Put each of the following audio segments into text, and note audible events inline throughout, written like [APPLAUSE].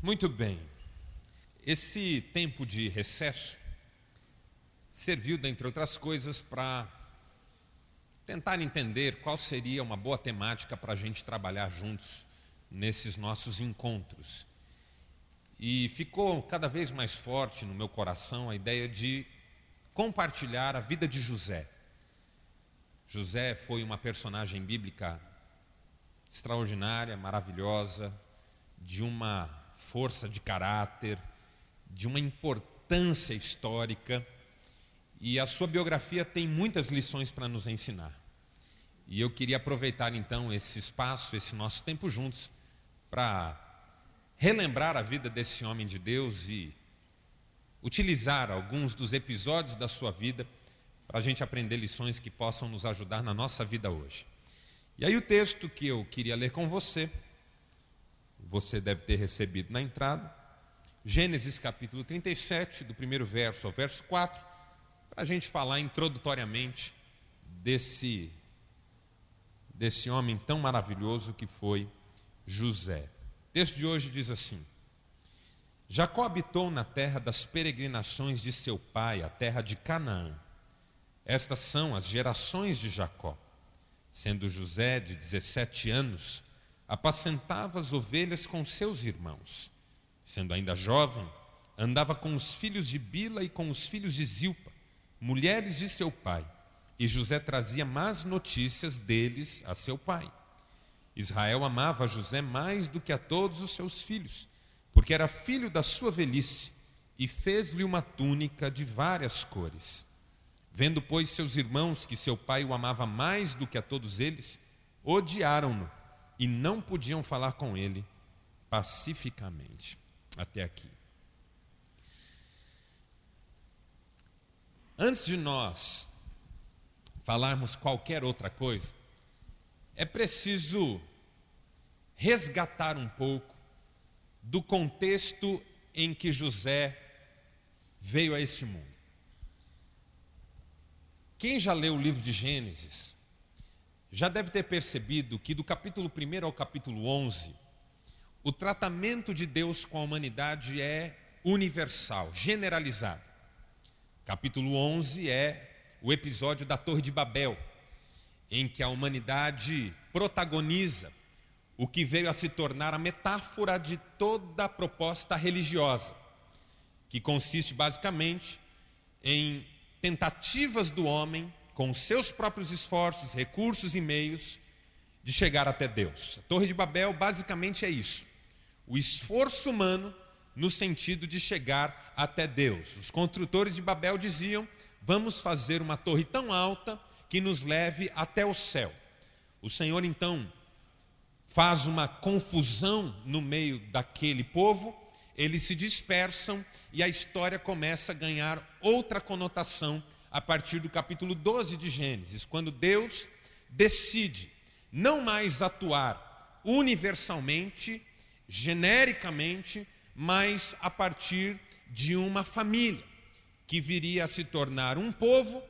Muito bem. Esse tempo de recesso serviu, dentre outras coisas, para tentar entender qual seria uma boa temática para a gente trabalhar juntos nesses nossos encontros. E ficou cada vez mais forte no meu coração a ideia de compartilhar a vida de José. José foi uma personagem bíblica extraordinária, maravilhosa, de uma força de caráter, de uma importância histórica, e a sua biografia tem muitas lições para nos ensinar. E eu queria aproveitar então esse espaço, esse nosso tempo juntos, para relembrar a vida desse homem de Deus e utilizar alguns dos episódios da sua vida para a gente aprender lições que possam nos ajudar na nossa vida hoje. E aí, o texto que eu queria ler com você, você deve ter recebido na entrada, Gênesis capítulo 37, do primeiro verso ao verso 4, para a gente falar introdutoriamente desse, desse homem tão maravilhoso que foi José. O texto de hoje diz assim: Jacó habitou na terra das peregrinações de seu pai, a terra de Canaã. Estas são as gerações de Jacó. Sendo José de 17 anos, apacentava as ovelhas com seus irmãos. Sendo ainda jovem, andava com os filhos de Bila e com os filhos de Zilpa, mulheres de seu pai, e José trazia más notícias deles a seu pai. Israel amava José mais do que a todos os seus filhos, porque era filho da sua velhice, e fez-lhe uma túnica de várias cores. Vendo, pois, seus irmãos que seu pai o amava mais do que a todos eles, odiaram-no e não podiam falar com ele pacificamente. Até aqui. Antes de nós falarmos qualquer outra coisa, é preciso resgatar um pouco do contexto em que José veio a este mundo. Quem já leu o livro de Gênesis já deve ter percebido que do capítulo 1 ao capítulo 11, o tratamento de Deus com a humanidade é universal, generalizado. Capítulo 11 é o episódio da Torre de Babel, em que a humanidade protagoniza o que veio a se tornar a metáfora de toda a proposta religiosa, que consiste basicamente em tentativas do homem, com seus próprios esforços, recursos e meios, de chegar até Deus. A Torre de Babel basicamente é isso: o esforço humano no sentido de chegar até Deus. Os construtores de Babel diziam: vamos fazer uma torre tão alta que nos leve até o céu. O Senhor então faz uma confusão no meio daquele povo eles se dispersam e a história começa a ganhar outra conotação a partir do capítulo 12 de Gênesis, quando Deus decide não mais atuar universalmente, genericamente, mas a partir de uma família que viria a se tornar um povo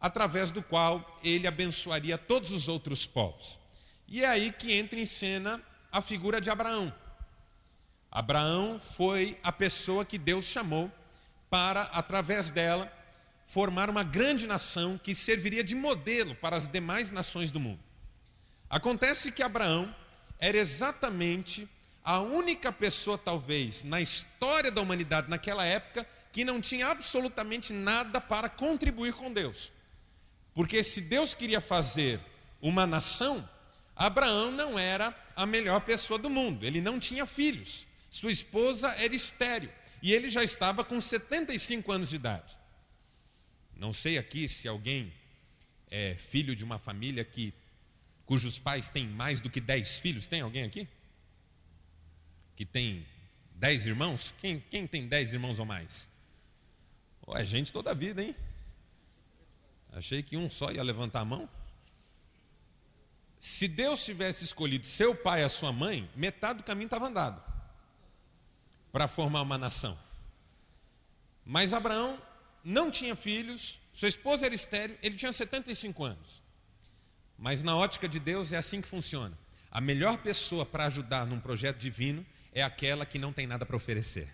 através do qual ele abençoaria todos os outros povos. E é aí que entra em cena a figura de Abraão. Abraão foi a pessoa que Deus chamou para, através dela, formar uma grande nação que serviria de modelo para as demais nações do mundo. Acontece que Abraão era exatamente a única pessoa, talvez, na história da humanidade naquela época, que não tinha absolutamente nada para contribuir com Deus. Porque se Deus queria fazer uma nação, Abraão não era a melhor pessoa do mundo, ele não tinha filhos. Sua esposa era estéreo e ele já estava com 75 anos de idade. Não sei aqui se alguém é filho de uma família que cujos pais têm mais do que 10 filhos. Tem alguém aqui? Que tem 10 irmãos? Quem, quem tem 10 irmãos ou mais? Oh, é gente toda a vida, hein? Achei que um só ia levantar a mão. Se Deus tivesse escolhido seu pai e a sua mãe, metade do caminho estava andado para formar uma nação. Mas Abraão não tinha filhos, sua esposa era estéreo, ele tinha 75 anos. Mas na ótica de Deus é assim que funciona. A melhor pessoa para ajudar num projeto divino é aquela que não tem nada para oferecer.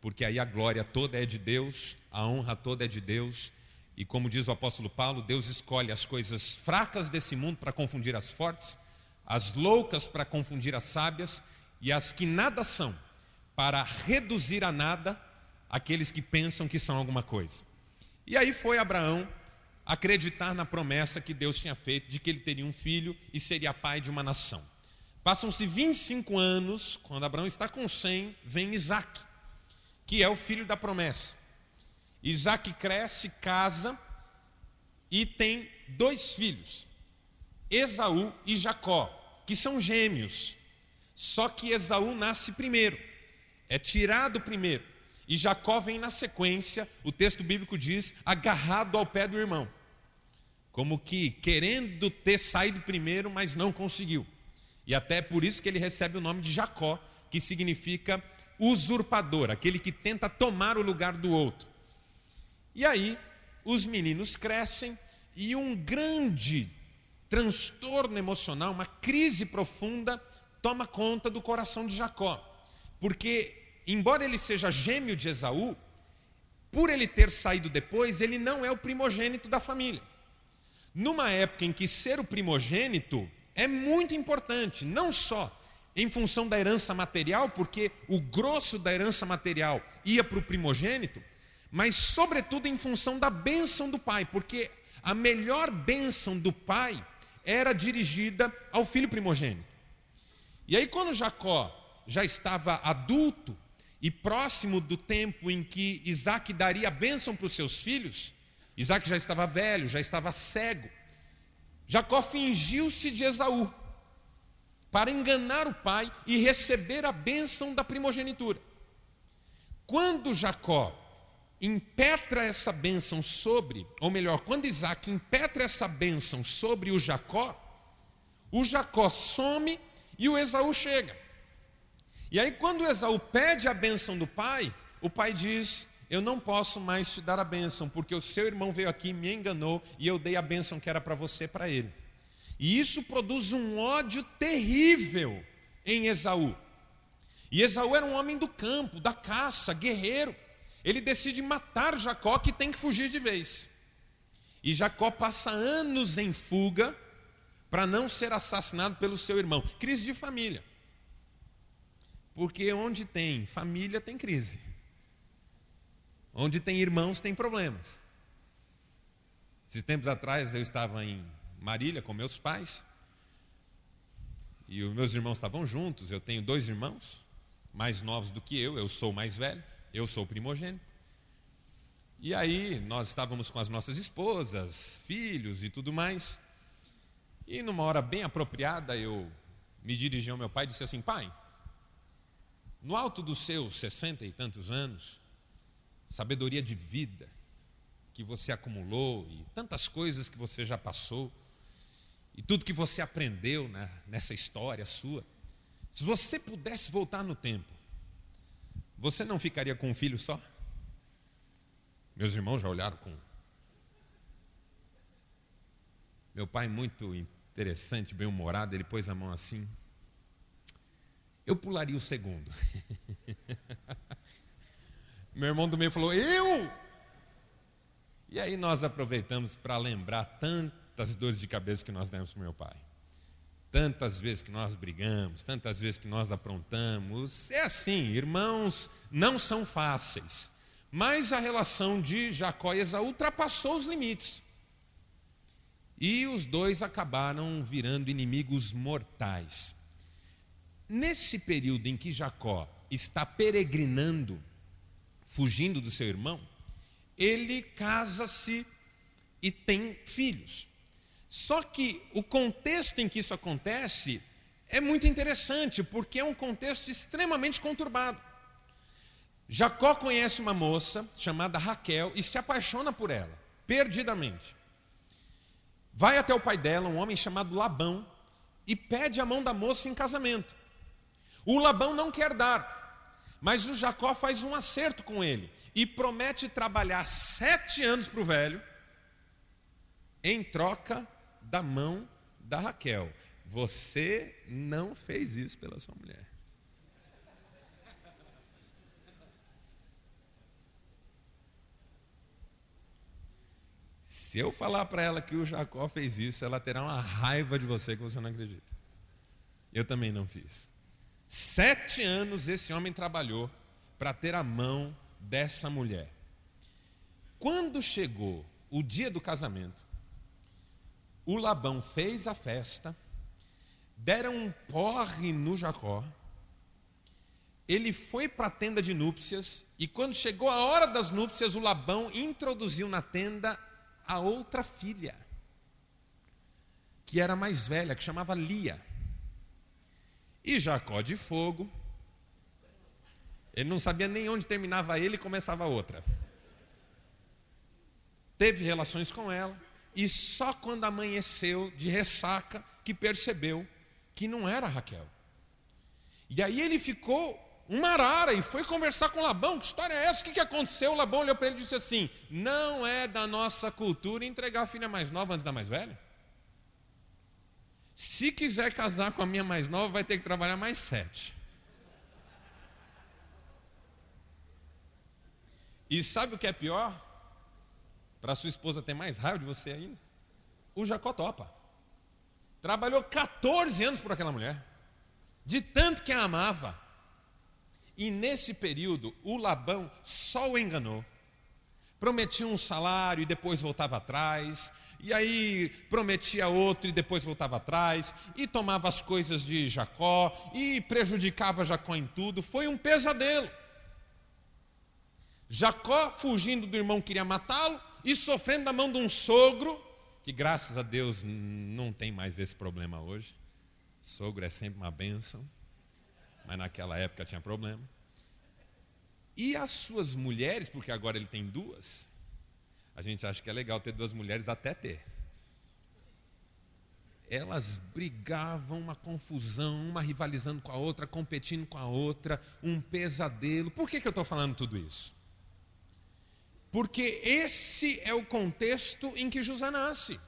Porque aí a glória toda é de Deus, a honra toda é de Deus, e como diz o apóstolo Paulo, Deus escolhe as coisas fracas desse mundo para confundir as fortes, as loucas para confundir as sábias, e as que nada são, para reduzir a nada aqueles que pensam que são alguma coisa. E aí foi Abraão acreditar na promessa que Deus tinha feito de que ele teria um filho e seria pai de uma nação. Passam-se 25 anos, quando Abraão está com 100, vem Isaac, que é o filho da promessa. Isaac cresce, casa e tem dois filhos, Esaú e Jacó, que são gêmeos. Só que Esaú nasce primeiro, é tirado primeiro. E Jacó vem na sequência, o texto bíblico diz, agarrado ao pé do irmão. Como que querendo ter saído primeiro, mas não conseguiu. E até por isso que ele recebe o nome de Jacó, que significa usurpador, aquele que tenta tomar o lugar do outro. E aí, os meninos crescem e um grande transtorno emocional, uma crise profunda, toma conta do coração de Jacó. Porque, embora ele seja gêmeo de Esaú, por ele ter saído depois, ele não é o primogênito da família. Numa época em que ser o primogênito é muito importante, não só em função da herança material, porque o grosso da herança material ia para o primogênito, mas sobretudo em função da bênção do pai, porque a melhor bênção do pai era dirigida ao filho primogênito. E aí, quando Jacó já estava adulto e próximo do tempo em que Isaac daria a bênção para os seus filhos, Isaac já estava velho, já estava cego. Jacó fingiu-se de Esaú para enganar o pai e receber a bênção da primogenitura. Quando Jacó impetra essa bênção sobre, ou melhor, quando Isaac impetra essa bênção sobre o Jacó, o Jacó some e o Esaú chega. E aí, quando Esaú pede a bênção do pai, o pai diz: eu não posso mais te dar a bênção, porque o seu irmão veio aqui, me enganou e eu dei a bênção que era para você para ele. E isso produz um ódio terrível em Esaú. E Esaú era um homem do campo, da caça, guerreiro. Ele decide matar Jacó, que tem que fugir de vez. E Jacó passa anos em fuga para não ser assassinado pelo seu irmão. Crise de família. Porque onde tem família tem crise. Onde tem irmãos, tem problemas. Esses tempos atrás eu estava em Marília com meus pais. E os meus irmãos estavam juntos. Eu tenho dois irmãos, mais novos do que eu. Eu sou mais velho, eu sou primogênito. E aí nós estávamos com as nossas esposas, filhos e tudo mais. E numa hora bem apropriada eu me dirigi ao meu pai e disse assim: Pai, no alto dos seus sessenta e tantos anos, sabedoria de vida que você acumulou e tantas coisas que você já passou e tudo que você aprendeu nessa história sua. Se você pudesse voltar no tempo, você não ficaria com um filho só? Meus irmãos já olharam com. Meu pai, muito interessante, bem-humorado, ele pôs a mão assim. Eu pularia o segundo. [LAUGHS] Meu irmão do meio falou: Eu! E aí nós aproveitamos para lembrar tantas dores de cabeça que nós demos para meu pai. Tantas vezes que nós brigamos, tantas vezes que nós aprontamos. É assim, irmãos não são fáceis. Mas a relação de Jacó e Esaú ultrapassou os limites. E os dois acabaram virando inimigos mortais. Nesse período em que Jacó está peregrinando fugindo do seu irmão, ele casa-se e tem filhos. Só que o contexto em que isso acontece é muito interessante, porque é um contexto extremamente conturbado. Jacó conhece uma moça chamada Raquel e se apaixona por ela, perdidamente. Vai até o pai dela, um homem chamado Labão, e pede a mão da moça em casamento. O Labão não quer dar, mas o Jacó faz um acerto com ele e promete trabalhar sete anos para o velho em troca da mão da Raquel. Você não fez isso pela sua mulher. Se eu falar para ela que o Jacó fez isso, ela terá uma raiva de você que você não acredita. Eu também não fiz. Sete anos esse homem trabalhou para ter a mão dessa mulher. Quando chegou o dia do casamento, o Labão fez a festa, deram um porre no Jacó, ele foi para a tenda de núpcias, e quando chegou a hora das núpcias, o Labão introduziu na tenda a outra filha, que era mais velha, que chamava Lia. E Jacó de fogo, ele não sabia nem onde terminava ele e começava outra. Teve relações com ela, e só quando amanheceu de ressaca que percebeu que não era Raquel. E aí ele ficou uma arara e foi conversar com Labão. Que história é essa? O que, que aconteceu? Labão olhou para ele e disse assim: Não é da nossa cultura entregar a filha mais nova antes da mais velha. Se quiser casar com a minha mais nova, vai ter que trabalhar mais sete. E sabe o que é pior? Para sua esposa ter mais raiva de você ainda? O Jacó topa. Trabalhou 14 anos por aquela mulher. De tanto que a amava. E nesse período, o Labão só o enganou. Prometia um salário e depois voltava atrás. E aí prometia outro e depois voltava atrás. E tomava as coisas de Jacó. E prejudicava Jacó em tudo. Foi um pesadelo. Jacó, fugindo do irmão, queria matá-lo. E sofrendo na mão de um sogro. Que graças a Deus não tem mais esse problema hoje. Sogro é sempre uma bênção mas naquela época tinha problema. E as suas mulheres, porque agora ele tem duas, a gente acha que é legal ter duas mulheres até ter. Elas brigavam, uma confusão, uma rivalizando com a outra, competindo com a outra, um pesadelo. Por que, que eu estou falando tudo isso? Porque esse é o contexto em que José nasce.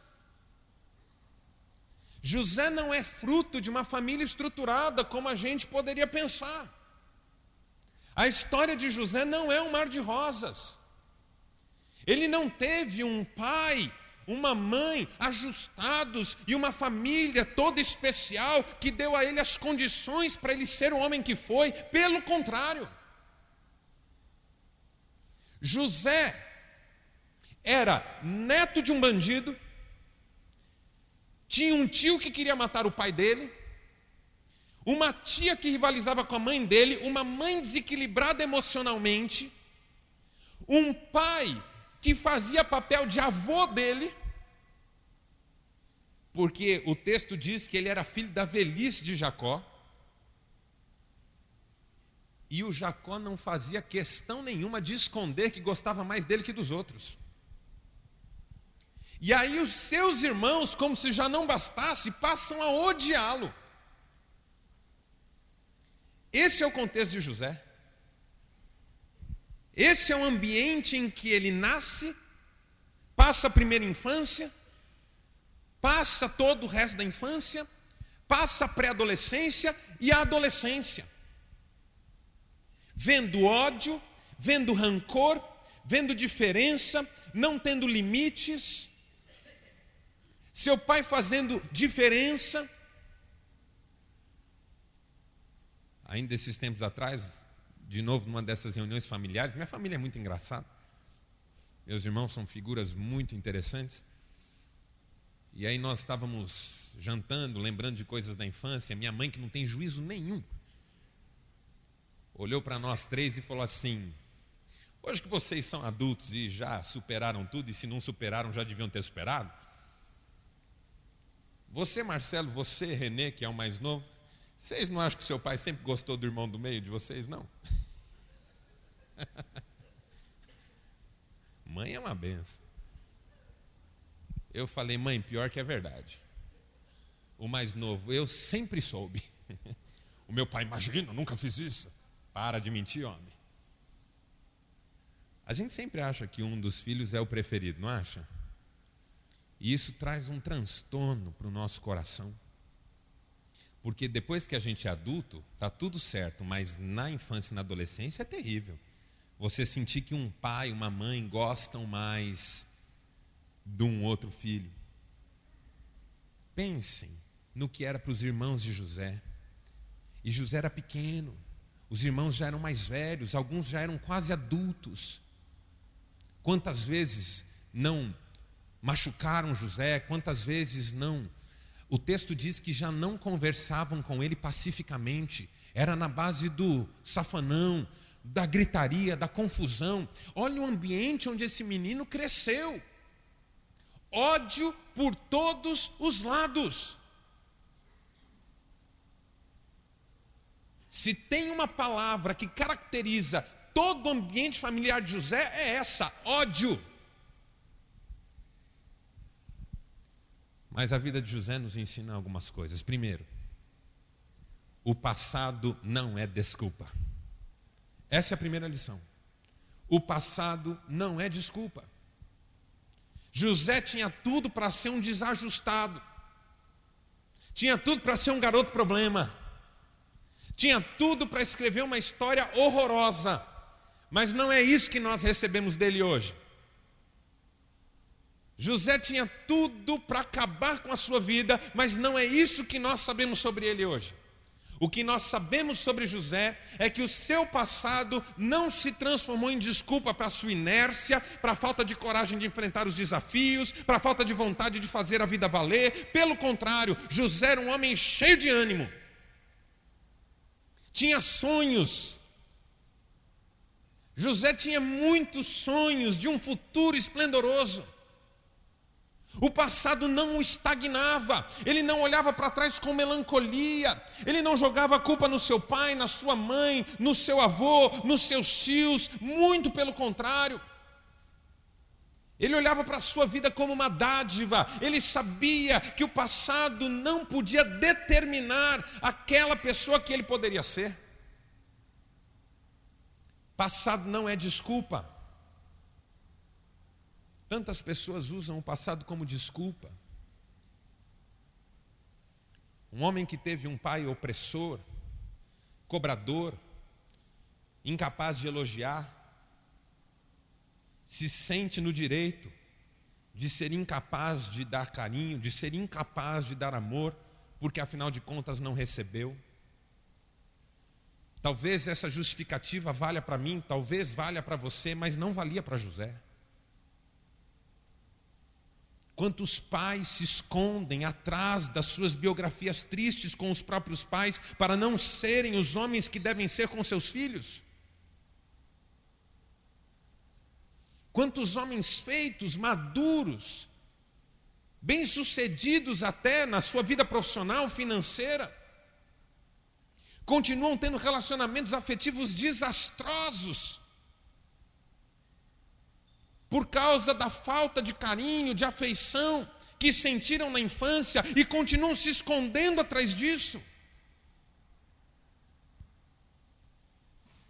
José não é fruto de uma família estruturada como a gente poderia pensar. A história de José não é um mar de rosas. Ele não teve um pai, uma mãe ajustados e uma família toda especial que deu a ele as condições para ele ser o homem que foi. Pelo contrário, José era neto de um bandido tinha um tio que queria matar o pai dele, uma tia que rivalizava com a mãe dele, uma mãe desequilibrada emocionalmente, um pai que fazia papel de avô dele, porque o texto diz que ele era filho da velhice de Jacó. E o Jacó não fazia questão nenhuma de esconder que gostava mais dele que dos outros. E aí os seus irmãos, como se já não bastasse, passam a odiá-lo. Esse é o contexto de José. Esse é o ambiente em que ele nasce, passa a primeira infância, passa todo o resto da infância, passa a pré-adolescência e a adolescência. Vendo ódio, vendo rancor, vendo diferença, não tendo limites, seu pai fazendo diferença. Ainda esses tempos atrás, de novo numa dessas reuniões familiares, minha família é muito engraçada. Meus irmãos são figuras muito interessantes. E aí nós estávamos jantando, lembrando de coisas da infância. Minha mãe, que não tem juízo nenhum, olhou para nós três e falou assim: Hoje que vocês são adultos e já superaram tudo, e se não superaram, já deviam ter superado. Você, Marcelo, você, Renê, que é o mais novo, vocês não acham que seu pai sempre gostou do irmão do meio de vocês, não? [LAUGHS] mãe é uma benção. Eu falei, mãe, pior que é verdade. O mais novo, eu sempre soube. [LAUGHS] o meu pai, imagina, nunca fiz isso. Para de mentir, homem. A gente sempre acha que um dos filhos é o preferido, não acha? E isso traz um transtorno para o nosso coração. Porque depois que a gente é adulto, está tudo certo, mas na infância e na adolescência é terrível. Você sentir que um pai, uma mãe gostam mais de um outro filho. Pensem no que era para os irmãos de José. E José era pequeno, os irmãos já eram mais velhos, alguns já eram quase adultos. Quantas vezes não machucaram José, quantas vezes não. O texto diz que já não conversavam com ele pacificamente, era na base do safanão, da gritaria, da confusão. Olha o ambiente onde esse menino cresceu. Ódio por todos os lados. Se tem uma palavra que caracteriza todo o ambiente familiar de José, é essa: ódio. Mas a vida de José nos ensina algumas coisas. Primeiro, o passado não é desculpa. Essa é a primeira lição. O passado não é desculpa. José tinha tudo para ser um desajustado, tinha tudo para ser um garoto problema, tinha tudo para escrever uma história horrorosa, mas não é isso que nós recebemos dele hoje. José tinha tudo para acabar com a sua vida, mas não é isso que nós sabemos sobre ele hoje. O que nós sabemos sobre José é que o seu passado não se transformou em desculpa para a sua inércia, para a falta de coragem de enfrentar os desafios, para a falta de vontade de fazer a vida valer. Pelo contrário, José era um homem cheio de ânimo, tinha sonhos. José tinha muitos sonhos de um futuro esplendoroso. O passado não o estagnava, ele não olhava para trás com melancolia, ele não jogava a culpa no seu pai, na sua mãe, no seu avô, nos seus tios, muito pelo contrário. Ele olhava para a sua vida como uma dádiva, ele sabia que o passado não podia determinar aquela pessoa que ele poderia ser. Passado não é desculpa. Tantas pessoas usam o passado como desculpa. Um homem que teve um pai opressor, cobrador, incapaz de elogiar, se sente no direito de ser incapaz de dar carinho, de ser incapaz de dar amor, porque afinal de contas não recebeu. Talvez essa justificativa valha para mim, talvez valha para você, mas não valia para José. Quantos pais se escondem atrás das suas biografias tristes com os próprios pais para não serem os homens que devem ser com seus filhos? Quantos homens feitos, maduros, bem-sucedidos até na sua vida profissional, financeira, continuam tendo relacionamentos afetivos desastrosos, por causa da falta de carinho, de afeição que sentiram na infância e continuam se escondendo atrás disso.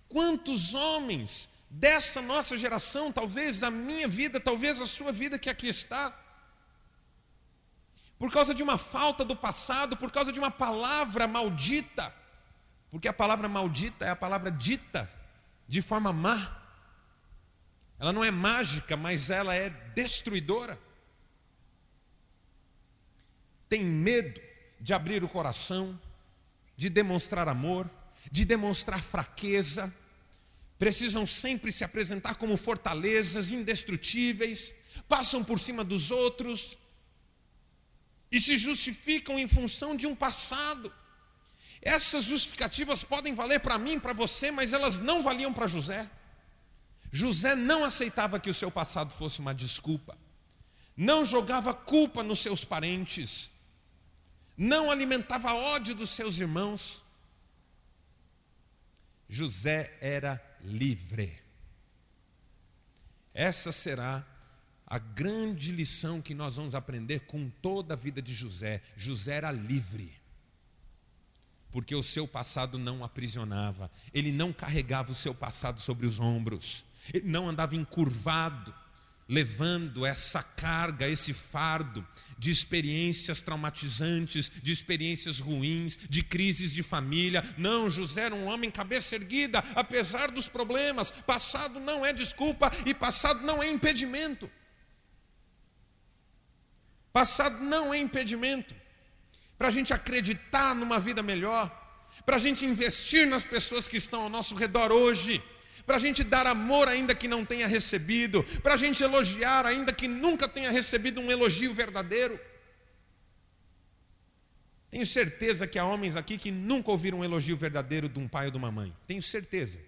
Quantos homens dessa nossa geração, talvez a minha vida, talvez a sua vida que aqui está, por causa de uma falta do passado, por causa de uma palavra maldita, porque a palavra maldita é a palavra dita de forma má, ela não é mágica, mas ela é destruidora. Tem medo de abrir o coração, de demonstrar amor, de demonstrar fraqueza. Precisam sempre se apresentar como fortalezas indestrutíveis, passam por cima dos outros e se justificam em função de um passado. Essas justificativas podem valer para mim, para você, mas elas não valiam para José. José não aceitava que o seu passado fosse uma desculpa, não jogava culpa nos seus parentes, não alimentava ódio dos seus irmãos. José era livre. Essa será a grande lição que nós vamos aprender com toda a vida de José. José era livre, porque o seu passado não aprisionava, ele não carregava o seu passado sobre os ombros. Não andava encurvado, levando essa carga, esse fardo de experiências traumatizantes, de experiências ruins, de crises de família. Não, José era um homem cabeça erguida, apesar dos problemas. Passado não é desculpa e passado não é impedimento. Passado não é impedimento para a gente acreditar numa vida melhor, para a gente investir nas pessoas que estão ao nosso redor hoje, para a gente dar amor ainda que não tenha recebido, para a gente elogiar ainda que nunca tenha recebido um elogio verdadeiro. Tenho certeza que há homens aqui que nunca ouviram um elogio verdadeiro de um pai ou de uma mãe. Tenho certeza.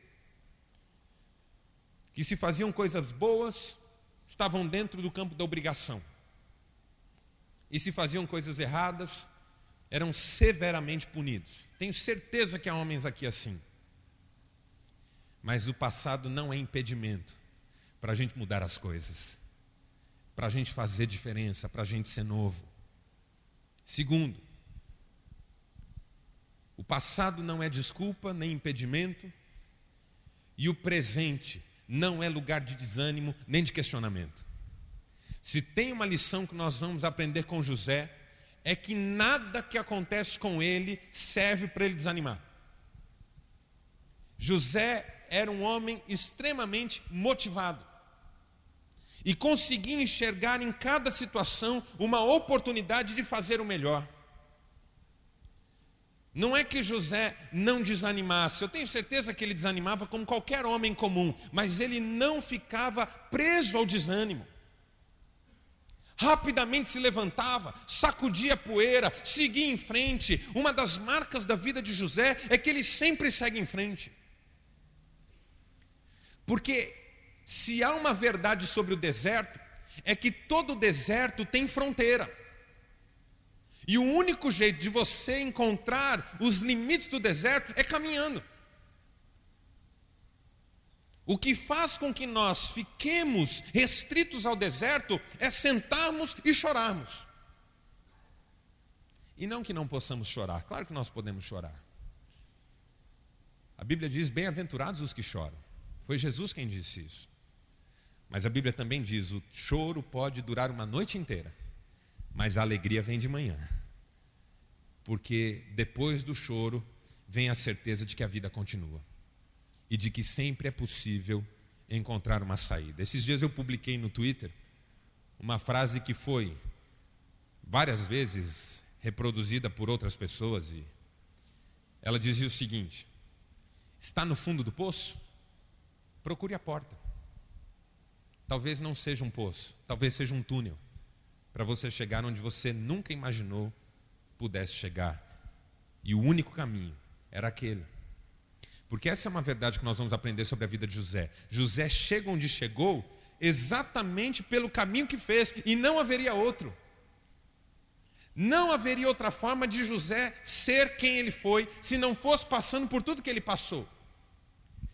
Que se faziam coisas boas, estavam dentro do campo da obrigação. E se faziam coisas erradas, eram severamente punidos. Tenho certeza que há homens aqui assim. Mas o passado não é impedimento para a gente mudar as coisas, para a gente fazer diferença, para a gente ser novo. Segundo, o passado não é desculpa nem impedimento, e o presente não é lugar de desânimo nem de questionamento. Se tem uma lição que nós vamos aprender com José, é que nada que acontece com ele serve para ele desanimar. José era um homem extremamente motivado e conseguia enxergar em cada situação uma oportunidade de fazer o melhor. Não é que José não desanimasse, eu tenho certeza que ele desanimava como qualquer homem comum, mas ele não ficava preso ao desânimo. Rapidamente se levantava, sacudia a poeira, seguia em frente. Uma das marcas da vida de José é que ele sempre segue em frente. Porque se há uma verdade sobre o deserto, é que todo deserto tem fronteira. E o único jeito de você encontrar os limites do deserto é caminhando. O que faz com que nós fiquemos restritos ao deserto é sentarmos e chorarmos. E não que não possamos chorar, claro que nós podemos chorar. A Bíblia diz: bem-aventurados os que choram. Foi Jesus quem disse isso. Mas a Bíblia também diz: o choro pode durar uma noite inteira, mas a alegria vem de manhã. Porque depois do choro vem a certeza de que a vida continua e de que sempre é possível encontrar uma saída. Esses dias eu publiquei no Twitter uma frase que foi várias vezes reproduzida por outras pessoas e ela dizia o seguinte: Está no fundo do poço? Procure a porta. Talvez não seja um poço, talvez seja um túnel para você chegar onde você nunca imaginou pudesse chegar. E o único caminho era aquele. Porque essa é uma verdade que nós vamos aprender sobre a vida de José. José chega onde chegou exatamente pelo caminho que fez e não haveria outro. Não haveria outra forma de José ser quem ele foi se não fosse passando por tudo que ele passou.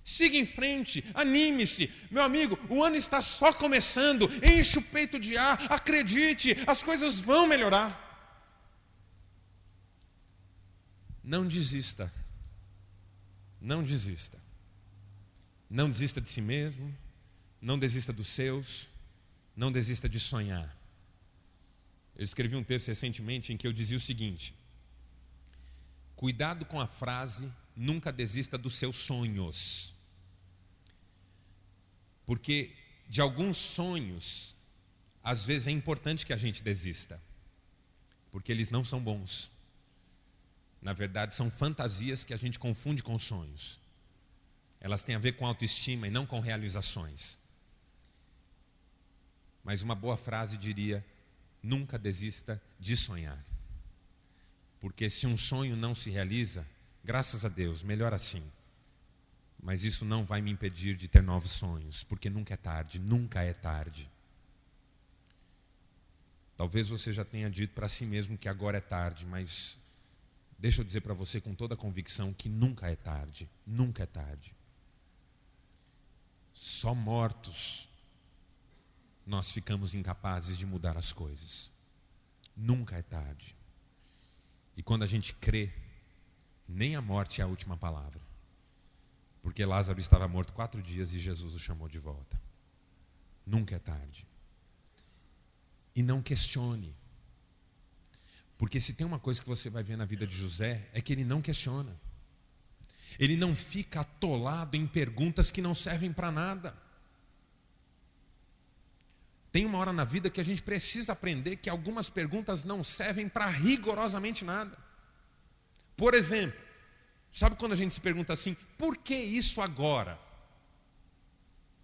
Siga em frente, anime-se. Meu amigo, o ano está só começando. Enche o peito de ar, acredite, as coisas vão melhorar. Não desista. Não desista. Não desista de si mesmo. Não desista dos seus. Não desista de sonhar. Eu escrevi um texto recentemente em que eu dizia o seguinte: Cuidado com a frase, nunca desista dos seus sonhos. Porque de alguns sonhos, às vezes é importante que a gente desista, porque eles não são bons. Na verdade, são fantasias que a gente confunde com sonhos. Elas têm a ver com autoestima e não com realizações. Mas uma boa frase diria: nunca desista de sonhar. Porque se um sonho não se realiza, graças a Deus, melhor assim. Mas isso não vai me impedir de ter novos sonhos, porque nunca é tarde, nunca é tarde. Talvez você já tenha dito para si mesmo que agora é tarde, mas deixa eu dizer para você com toda a convicção que nunca é tarde, nunca é tarde. Só mortos nós ficamos incapazes de mudar as coisas. Nunca é tarde. E quando a gente crê, nem a morte é a última palavra. Porque Lázaro estava morto quatro dias e Jesus o chamou de volta. Nunca é tarde. E não questione. Porque se tem uma coisa que você vai ver na vida de José, é que ele não questiona. Ele não fica atolado em perguntas que não servem para nada. Tem uma hora na vida que a gente precisa aprender que algumas perguntas não servem para rigorosamente nada. Por exemplo, sabe quando a gente se pergunta assim, por que isso agora?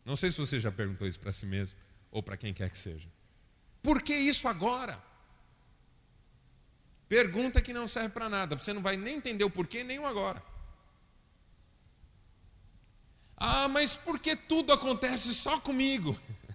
Não sei se você já perguntou isso para si mesmo ou para quem quer que seja. Por que isso agora? Pergunta que não serve para nada, você não vai nem entender o porquê nem o agora. Ah, mas por que tudo acontece só comigo? [LAUGHS]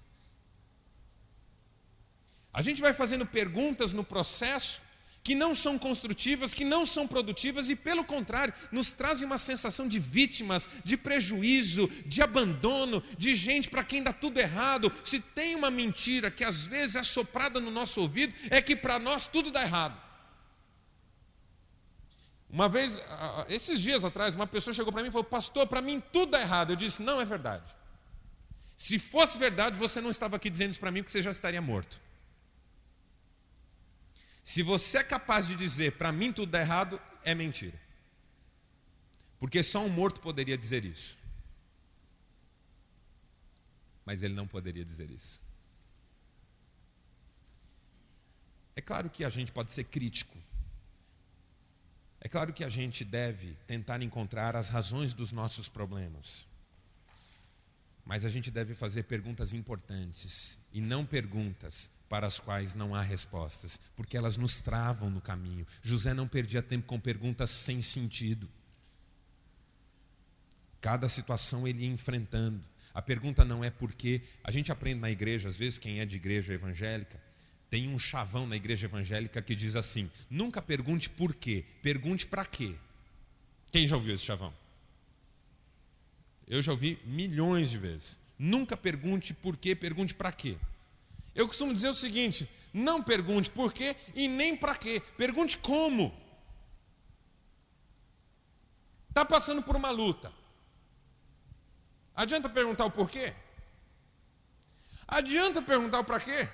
A gente vai fazendo perguntas no processo que não são construtivas, que não são produtivas e, pelo contrário, nos trazem uma sensação de vítimas, de prejuízo, de abandono, de gente para quem dá tudo errado. Se tem uma mentira que às vezes é soprada no nosso ouvido, é que para nós tudo dá errado. Uma vez, esses dias atrás, uma pessoa chegou para mim e falou: Pastor, para mim tudo dá errado. Eu disse: Não é verdade. Se fosse verdade, você não estava aqui dizendo isso para mim, porque você já estaria morto. Se você é capaz de dizer, para mim tudo dá errado, é mentira. Porque só um morto poderia dizer isso. Mas ele não poderia dizer isso. É claro que a gente pode ser crítico. É claro que a gente deve tentar encontrar as razões dos nossos problemas. Mas a gente deve fazer perguntas importantes e não perguntas para as quais não há respostas, porque elas nos travam no caminho. José não perdia tempo com perguntas sem sentido. Cada situação ele ia enfrentando. A pergunta não é por quê. A gente aprende na igreja, às vezes, quem é de igreja evangélica, tem um chavão na igreja evangélica que diz assim: nunca pergunte por quê, pergunte para quê. Quem já ouviu esse chavão? Eu já ouvi milhões de vezes. Nunca pergunte por quê, pergunte para quê. Eu costumo dizer o seguinte: não pergunte por quê e nem para quê, pergunte como. Está passando por uma luta. Adianta perguntar o porquê? Adianta perguntar o para quê?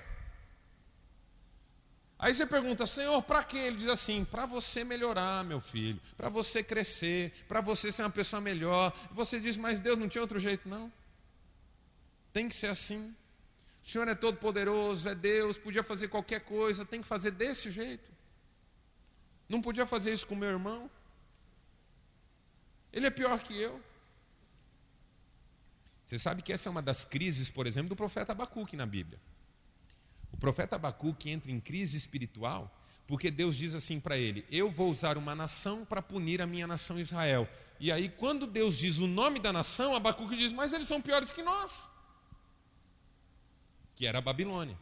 Aí você pergunta, Senhor, para quê? Ele diz assim: para você melhorar, meu filho, para você crescer, para você ser uma pessoa melhor. Você diz, mas Deus não tinha outro jeito, não. Tem que ser assim. O Senhor é todo poderoso, é Deus, podia fazer qualquer coisa, tem que fazer desse jeito. Não podia fazer isso com meu irmão. Ele é pior que eu. Você sabe que essa é uma das crises, por exemplo, do profeta Abacuque na Bíblia. O profeta Abacuque entra em crise espiritual porque Deus diz assim para ele: Eu vou usar uma nação para punir a minha nação Israel. E aí, quando Deus diz o nome da nação, Abacuque diz: Mas eles são piores que nós que era a Babilônia.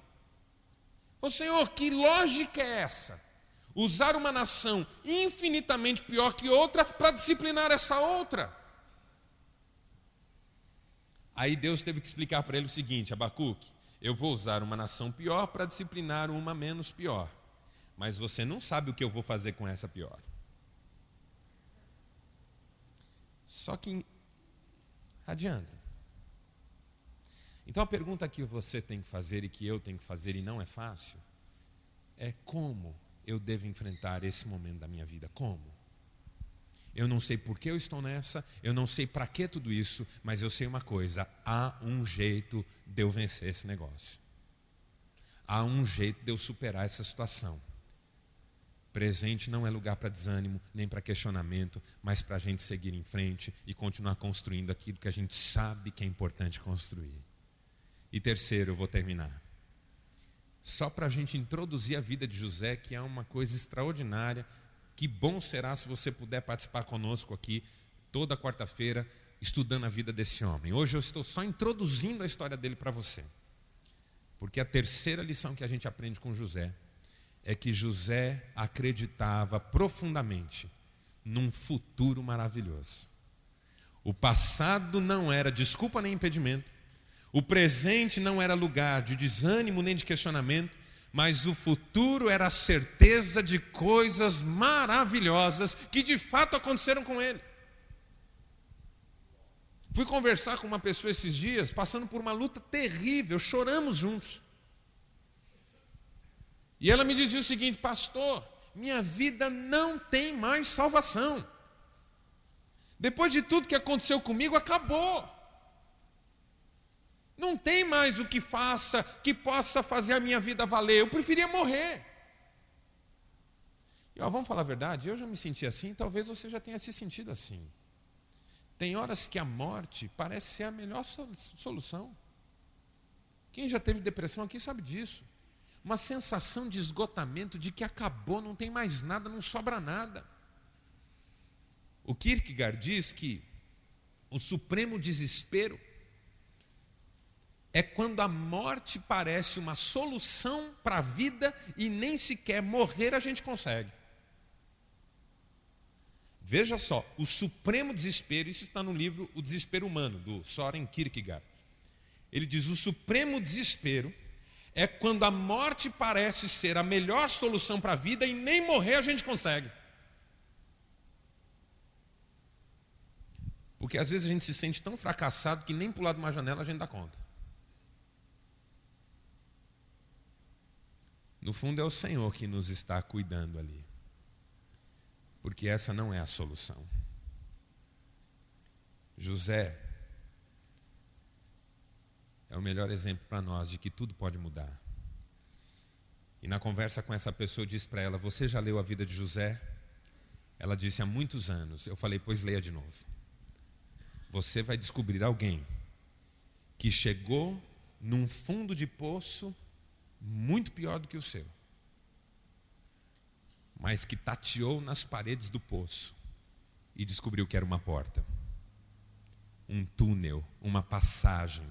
Ô Senhor, que lógica é essa? Usar uma nação infinitamente pior que outra para disciplinar essa outra. Aí Deus teve que explicar para ele o seguinte: Abacuque, eu vou usar uma nação pior para disciplinar uma menos pior. Mas você não sabe o que eu vou fazer com essa pior. Só que adianta. Então a pergunta que você tem que fazer e que eu tenho que fazer, e não é fácil, é como eu devo enfrentar esse momento da minha vida? Como? Eu não sei por que eu estou nessa, eu não sei para que tudo isso, mas eu sei uma coisa: há um jeito de eu vencer esse negócio. Há um jeito de eu superar essa situação. Presente não é lugar para desânimo, nem para questionamento, mas para a gente seguir em frente e continuar construindo aquilo que a gente sabe que é importante construir. E terceiro, eu vou terminar. Só para a gente introduzir a vida de José, que é uma coisa extraordinária. Que bom será se você puder participar conosco aqui toda quarta-feira, estudando a vida desse homem. Hoje eu estou só introduzindo a história dele para você. Porque a terceira lição que a gente aprende com José é que José acreditava profundamente num futuro maravilhoso. O passado não era desculpa nem impedimento. O presente não era lugar de desânimo nem de questionamento, mas o futuro era a certeza de coisas maravilhosas que de fato aconteceram com ele. Fui conversar com uma pessoa esses dias, passando por uma luta terrível, choramos juntos. E ela me dizia o seguinte: Pastor, minha vida não tem mais salvação. Depois de tudo que aconteceu comigo, acabou. Não tem mais o que faça que possa fazer a minha vida valer. Eu preferia morrer. E ó, vamos falar a verdade, eu já me senti assim, talvez você já tenha se sentido assim. Tem horas que a morte parece ser a melhor solução. Quem já teve depressão aqui sabe disso. Uma sensação de esgotamento, de que acabou, não tem mais nada, não sobra nada. O Kierkegaard diz que o supremo desespero é quando a morte parece uma solução para a vida e nem sequer morrer a gente consegue. Veja só, o supremo desespero, isso está no livro O Desespero Humano, do Soren Kierkegaard. Ele diz: o supremo desespero é quando a morte parece ser a melhor solução para a vida e nem morrer a gente consegue. Porque às vezes a gente se sente tão fracassado que nem pular de uma janela a gente dá conta. No fundo, é o Senhor que nos está cuidando ali. Porque essa não é a solução. José é o melhor exemplo para nós de que tudo pode mudar. E na conversa com essa pessoa, eu disse para ela: Você já leu a vida de José? Ela disse: Há muitos anos. Eu falei: Pois leia de novo. Você vai descobrir alguém que chegou num fundo de poço muito pior do que o seu, mas que tateou nas paredes do poço e descobriu que era uma porta, um túnel, uma passagem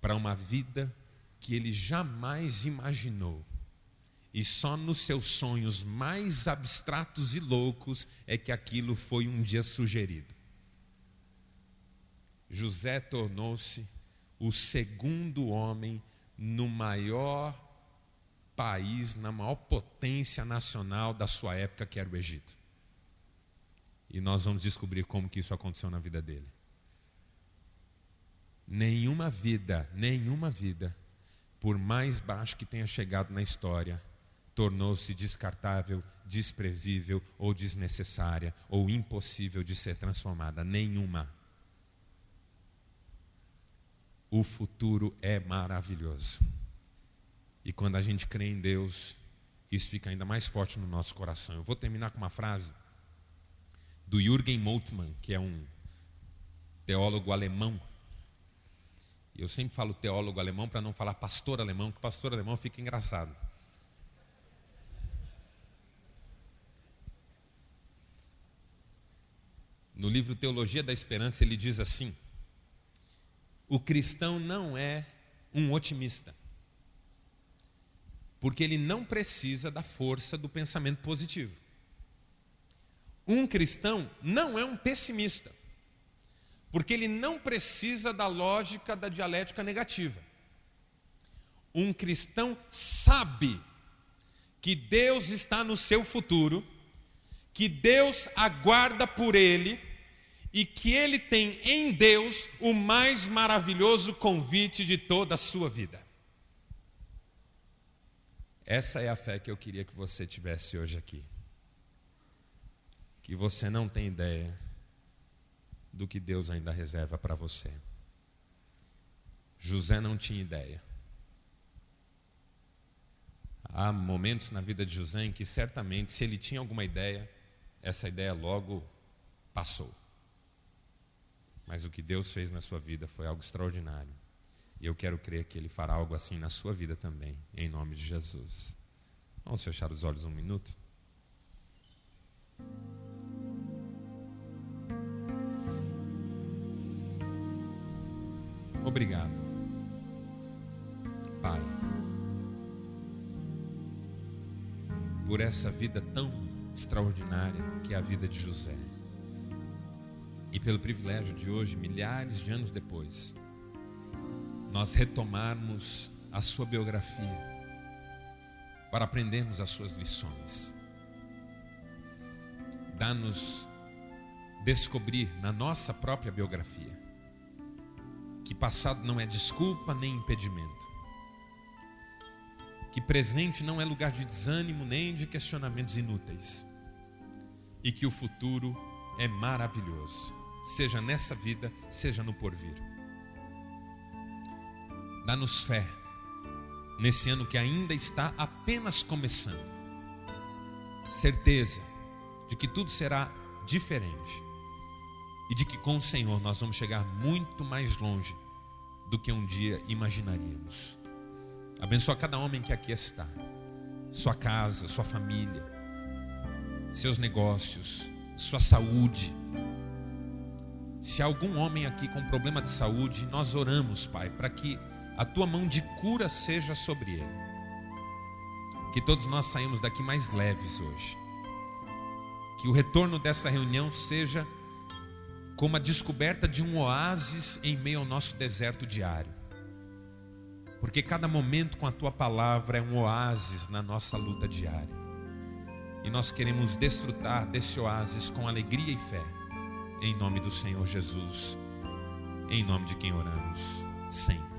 para uma vida que ele jamais imaginou. E só nos seus sonhos mais abstratos e loucos é que aquilo foi um dia sugerido. José tornou-se o segundo homem no maior país, na maior potência nacional da sua época, que era o Egito. E nós vamos descobrir como que isso aconteceu na vida dele. Nenhuma vida, nenhuma vida, por mais baixo que tenha chegado na história, tornou-se descartável, desprezível ou desnecessária ou impossível de ser transformada. Nenhuma o futuro é maravilhoso. E quando a gente crê em Deus, isso fica ainda mais forte no nosso coração. Eu vou terminar com uma frase do Jürgen Moltmann, que é um teólogo alemão. Eu sempre falo teólogo alemão para não falar pastor alemão, porque pastor alemão fica engraçado. No livro Teologia da Esperança, ele diz assim: o cristão não é um otimista. Porque ele não precisa da força do pensamento positivo. Um cristão não é um pessimista. Porque ele não precisa da lógica da dialética negativa. Um cristão sabe que Deus está no seu futuro, que Deus aguarda por ele e que ele tem em Deus o mais maravilhoso convite de toda a sua vida. Essa é a fé que eu queria que você tivesse hoje aqui. Que você não tem ideia do que Deus ainda reserva para você. José não tinha ideia. Há momentos na vida de José em que certamente, se ele tinha alguma ideia, essa ideia logo passou. Mas o que Deus fez na sua vida foi algo extraordinário. E eu quero crer que Ele fará algo assim na sua vida também, em nome de Jesus. Vamos fechar os olhos um minuto? Obrigado, Pai, por essa vida tão extraordinária que é a vida de José e pelo privilégio de hoje, milhares de anos depois, nós retomarmos a sua biografia para aprendermos as suas lições. Dá-nos descobrir na nossa própria biografia que passado não é desculpa nem impedimento, que presente não é lugar de desânimo nem de questionamentos inúteis, e que o futuro é maravilhoso seja nessa vida, seja no porvir. Dá-nos fé nesse ano que ainda está apenas começando. Certeza de que tudo será diferente e de que com o Senhor nós vamos chegar muito mais longe do que um dia imaginaríamos. Abençoa cada homem que aqui está, sua casa, sua família, seus negócios, sua saúde. Se algum homem aqui com problema de saúde, nós oramos, Pai, para que a tua mão de cura seja sobre ele. Que todos nós saímos daqui mais leves hoje. Que o retorno dessa reunião seja como a descoberta de um oásis em meio ao nosso deserto diário. Porque cada momento com a tua palavra é um oásis na nossa luta diária. E nós queremos desfrutar desse oásis com alegria e fé. Em nome do Senhor Jesus. Em nome de quem oramos. Sempre.